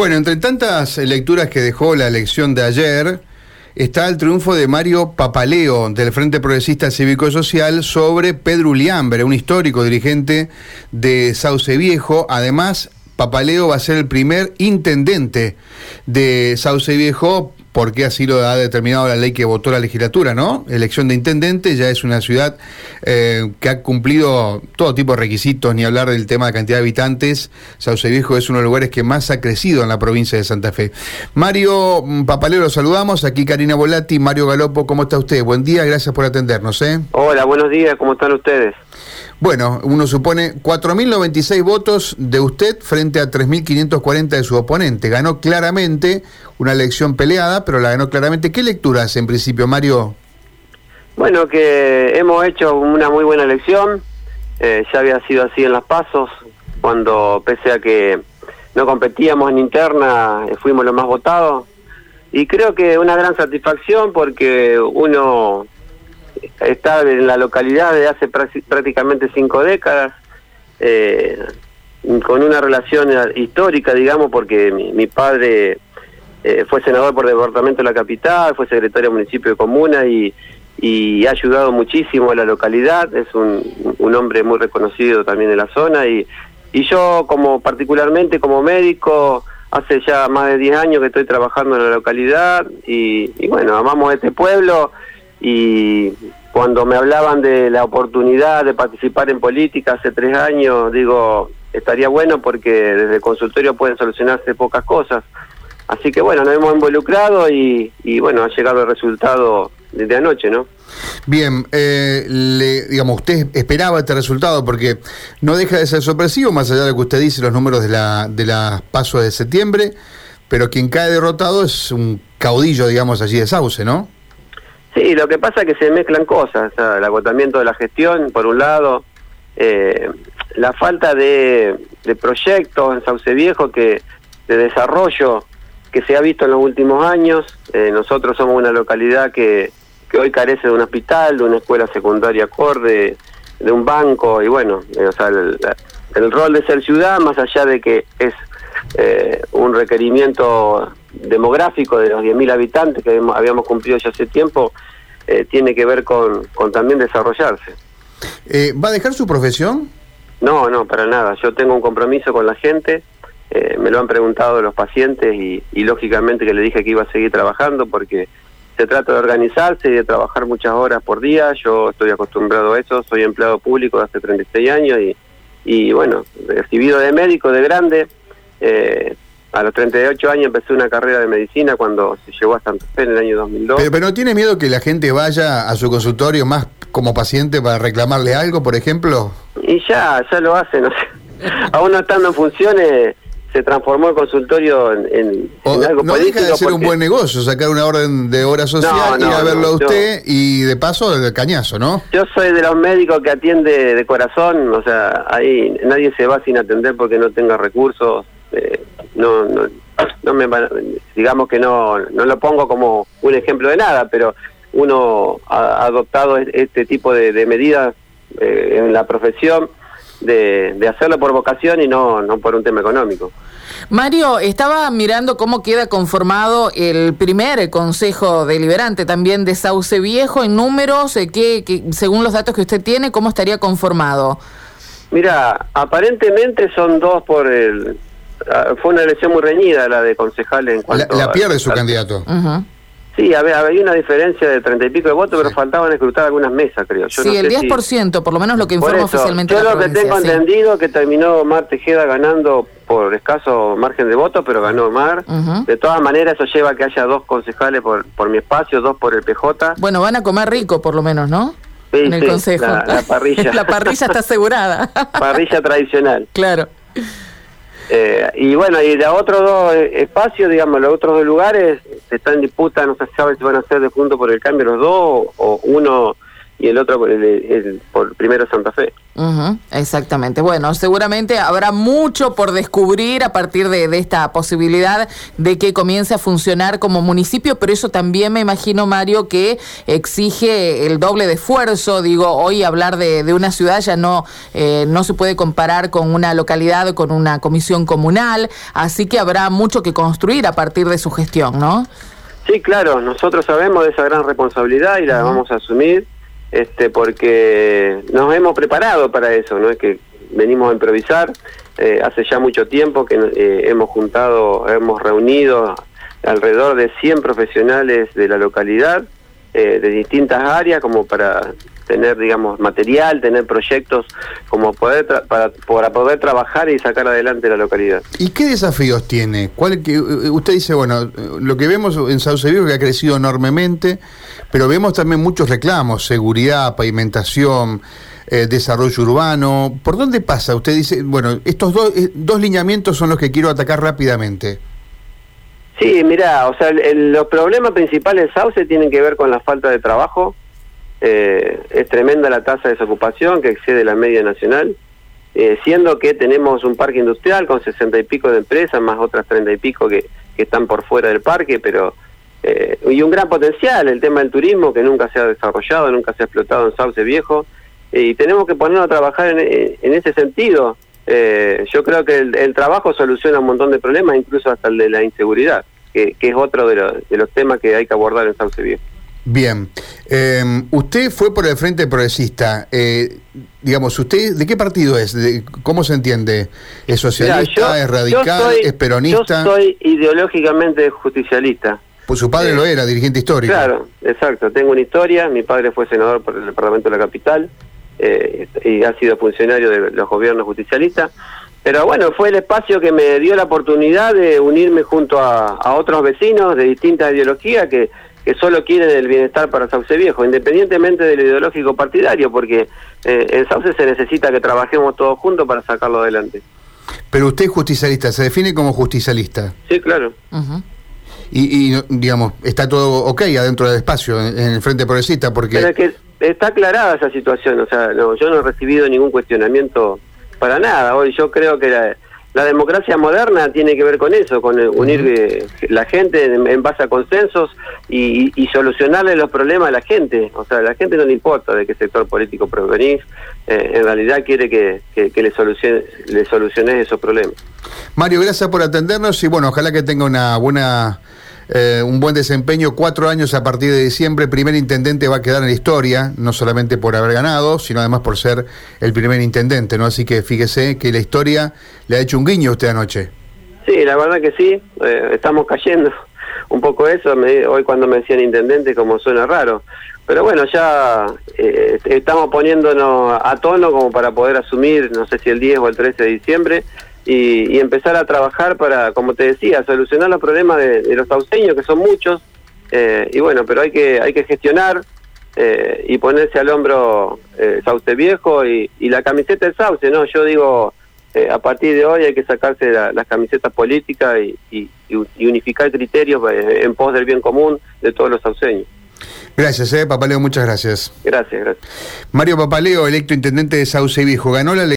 Bueno, entre tantas lecturas que dejó la elección de ayer, está el triunfo de Mario Papaleo del Frente Progresista Cívico Social sobre Pedro Uliambre, un histórico dirigente de Sauce Viejo. Además, Papaleo va a ser el primer intendente de Sauce Viejo porque así lo ha determinado la ley que votó la legislatura, ¿no? Elección de intendente, ya es una ciudad eh, que ha cumplido todo tipo de requisitos, ni hablar del tema de cantidad de habitantes. Sauce Viejo es uno de los lugares que más ha crecido en la provincia de Santa Fe. Mario mm, Papaleo, lo saludamos. Aquí Karina Volati, Mario Galopo, ¿cómo está usted? Buen día, gracias por atendernos. ¿eh? Hola, buenos días, ¿cómo están ustedes? Bueno, uno supone 4.096 votos de usted frente a 3.540 de su oponente. Ganó claramente una elección peleada, pero la ganó claramente. ¿Qué lectura hace en principio, Mario? Bueno, que hemos hecho una muy buena elección. Eh, ya había sido así en las pasos, cuando pese a que no competíamos en interna, eh, fuimos los más votados. Y creo que una gran satisfacción porque uno está en la localidad desde hace prácticamente cinco décadas, eh, con una relación histórica, digamos, porque mi, padre eh, fue senador por departamento de la capital, fue secretario de municipio de comuna y, y ha ayudado muchísimo a la localidad, es un, un hombre muy reconocido también en la zona y, y yo como particularmente como médico hace ya más de 10 años que estoy trabajando en la localidad y, bueno, amamos este pueblo y cuando me hablaban de la oportunidad de participar en política hace tres años, digo, estaría bueno porque desde el consultorio pueden solucionarse pocas cosas. Así que bueno, nos hemos involucrado y, bueno, ha llegado el resultado desde anoche, ¿no? Bien, eh, le, digamos, usted esperaba este resultado porque no deja de ser sorpresivo, más allá de lo que usted dice, los números de la, de las pasos de septiembre, pero quien cae derrotado es un caudillo, digamos, allí de Sauce, ¿no? Sí, lo que pasa es que se mezclan cosas, el agotamiento de la gestión, por un lado, eh, la falta de, proyectos en Sauce Viejo que de desarrollo que se ha visto en los últimos años. Eh, nosotros somos una localidad que, que hoy carece de un hospital, de una escuela secundaria acorde, de un banco, y bueno, eh, o sea, el, rol de ser ciudad, más allá de que es un requerimiento demográfico de los 10.000 habitantes que habíamos cumplido ya hace tiempo, eh, tiene que ver con, con también desarrollarse. Eh, ¿Va a dejar su profesión? No, no, para nada. Yo tengo un compromiso con la gente, eh, me lo han preguntado los pacientes y, y, lógicamente que le dije que iba a seguir trabajando porque se trata de organizarse y de trabajar muchas horas por día. Yo estoy acostumbrado a eso, soy empleado público de hace 36 años y, y bueno, recibido de médico de grande. Eh, a los 38 años empecé una carrera de medicina cuando se llegó a Santa Fe en el año 2002. Pero, no tiene miedo que la gente vaya a su consultorio más como paciente para reclamarle algo, por ejemplo? Y ya, ya lo hacen. Aún no estando en funciones, se transformó el consultorio en, algo No deja de ser un buen negocio, sacar una orden de hora social, ir a verlo a usted y de paso el cañazo, ¿no? Yo soy de los médicos que atiende de corazón, o sea, ahí nadie se va sin atender porque no tenga recursos. Eh, no, no, no me digamos que no, no lo pongo como un ejemplo de nada, pero uno ha adoptado este tipo de, medidas eh, en la profesión de, de, hacerlo por vocación y no, no por un tema económico. Mario, estaba mirando cómo queda conformado el primer Consejo Deliberante también de Sauce Viejo en números, eh, que, que, según los datos que usted tiene, ¿cómo estaría conformado? Mira, aparentemente son dos por el, Ah, fue una elección muy reñida la de concejales en cuanto la, pierde su candidato Sí, había, había una diferencia de treinta y pico de votos, pero faltaban escrutar algunas mesas, creo. Yo sí, el 10%, por lo menos lo que informa oficialmente Yo lo que tengo entendido que terminó Mar Tejeda ganando por escaso margen de votos, pero ganó Mar. De todas maneras, eso lleva a que haya dos concejales por, por mi espacio, dos por el PJ. Bueno, van a comer rico, por lo menos, ¿no? Sí, en el consejo. la parrilla. la parrilla está asegurada. parrilla tradicional. Claro. Eh, y bueno, y de otros dos espacios, digamos, los otros dos lugares, se están en disputa, no se sabe si van a ser de junto por el cambio los dos, o uno y el otro por, el, por primero Santa Fe. exactamente. Bueno, seguramente habrá mucho por descubrir a partir de, esta posibilidad de que comience a funcionar como municipio, pero eso también me imagino, Mario, que exige el doble de esfuerzo. Digo, hoy hablar de, de una ciudad ya no, eh, no se puede comparar con una localidad, con una comisión comunal, así que habrá mucho que construir a partir de su gestión, ¿no? Sí, claro, nosotros sabemos de esa gran responsabilidad y la vamos a asumir este, porque nos hemos preparado para eso, no es que venimos a improvisar, eh, hace ya mucho tiempo que eh, hemos juntado, hemos reunido alrededor de 100 profesionales de la localidad, eh, de distintas áreas, como para tener, digamos, material, tener proyectos como poder para, para, poder trabajar y sacar adelante la localidad. ¿Y qué desafíos tiene? ¿Cuál que usted dice, bueno, lo que vemos en Sauce que ha crecido enormemente, pero vemos también muchos reclamos, seguridad, pavimentación, eh, desarrollo urbano. ¿Por dónde pasa? Usted dice, bueno, estos dos, eh, dos lineamientos son los que quiero atacar rápidamente. Sí, mira, o sea, los problemas principales de Sauce tienen que ver con la falta de trabajo. Eh, es tremenda la tasa de desocupación que excede la media nacional, siendo que tenemos un parque industrial con sesenta y pico de empresas, más otras treinta y pico que, están por fuera del parque, pero eh, y un gran potencial, el tema del turismo que nunca se ha desarrollado, nunca se ha explotado en Sauce Viejo, eh, y tenemos que ponernos a trabajar en, en ese sentido. Eh, yo creo que el, trabajo soluciona un montón de problemas, incluso hasta el de la inseguridad, que, es otro de, de, los temas que hay que abordar en Sauce Viejo. Bien, usted fue por el Frente Progresista, digamos, ¿usted de qué partido es? ¿Cómo se entiende? ¿Es socialista, es radical, es peronista? Yo soy ideológicamente justicialista. Pues su padre lo era, dirigente histórico. Claro, exacto. Tengo una historia. Mi padre fue senador por el Departamento de la Capital eh, y ha sido funcionario de los gobiernos justicialistas. Pero bueno, fue el espacio que me dio la oportunidad de unirme junto a, otros vecinos de distintas ideologías que, que solo quieren el bienestar para Sauce Viejo, independientemente del ideológico partidario, porque eh, en Sauce se necesita que trabajemos todos juntos para sacarlo adelante. Pero usted es justicialista, ¿se define como justicialista? Sí, claro y, digamos, está todo ok adentro del espacio, en, el Frente Progresista, porque... Pero es que está aclarada esa situación, o sea, no, yo no he recibido ningún cuestionamiento para nada. Hoy yo creo que la, democracia moderna tiene que ver con eso, con unir eh, la gente en, base a consensos y, solucionarle los problemas a la gente. O sea, a la gente no le importa de qué sector político provenís, eh, en realidad quiere que, le, solucione, le soluciones esos problemas. Mario, gracias por atendernos y bueno, ojalá que tenga una buena eh, un buen desempeño, cuatro años a partir de diciembre, primer intendente va a quedar en la historia, no solamente por haber ganado, sino además por ser el primer intendente, ¿no? Así que fíjese que la historia le ha hecho un guiño usted anoche. Sí, la verdad que sí, eh, estamos cayendo un poco eso, hoy cuando me decían intendente como suena raro, pero bueno, ya eh, estamos poniéndonos a tono como para poder asumir, no sé si el 10 o el 13 de diciembre, y, empezar a trabajar para, como te decía, solucionar los problemas de, los sauceños, que son muchos, eh, y bueno, pero hay que, hay que gestionar eh, y ponerse al hombro eh, Sauce Viejo y, la camiseta del Sauce, ¿no? Yo digo, eh, a partir de hoy hay que sacarse las camisetas políticas y, unificar criterios en pos del bien común de todos los sauceños. Gracias, eh, Papaleo, muchas gracias. Gracias, gracias. Mario Papaleo, electo intendente de Sauce Viejo, ganó la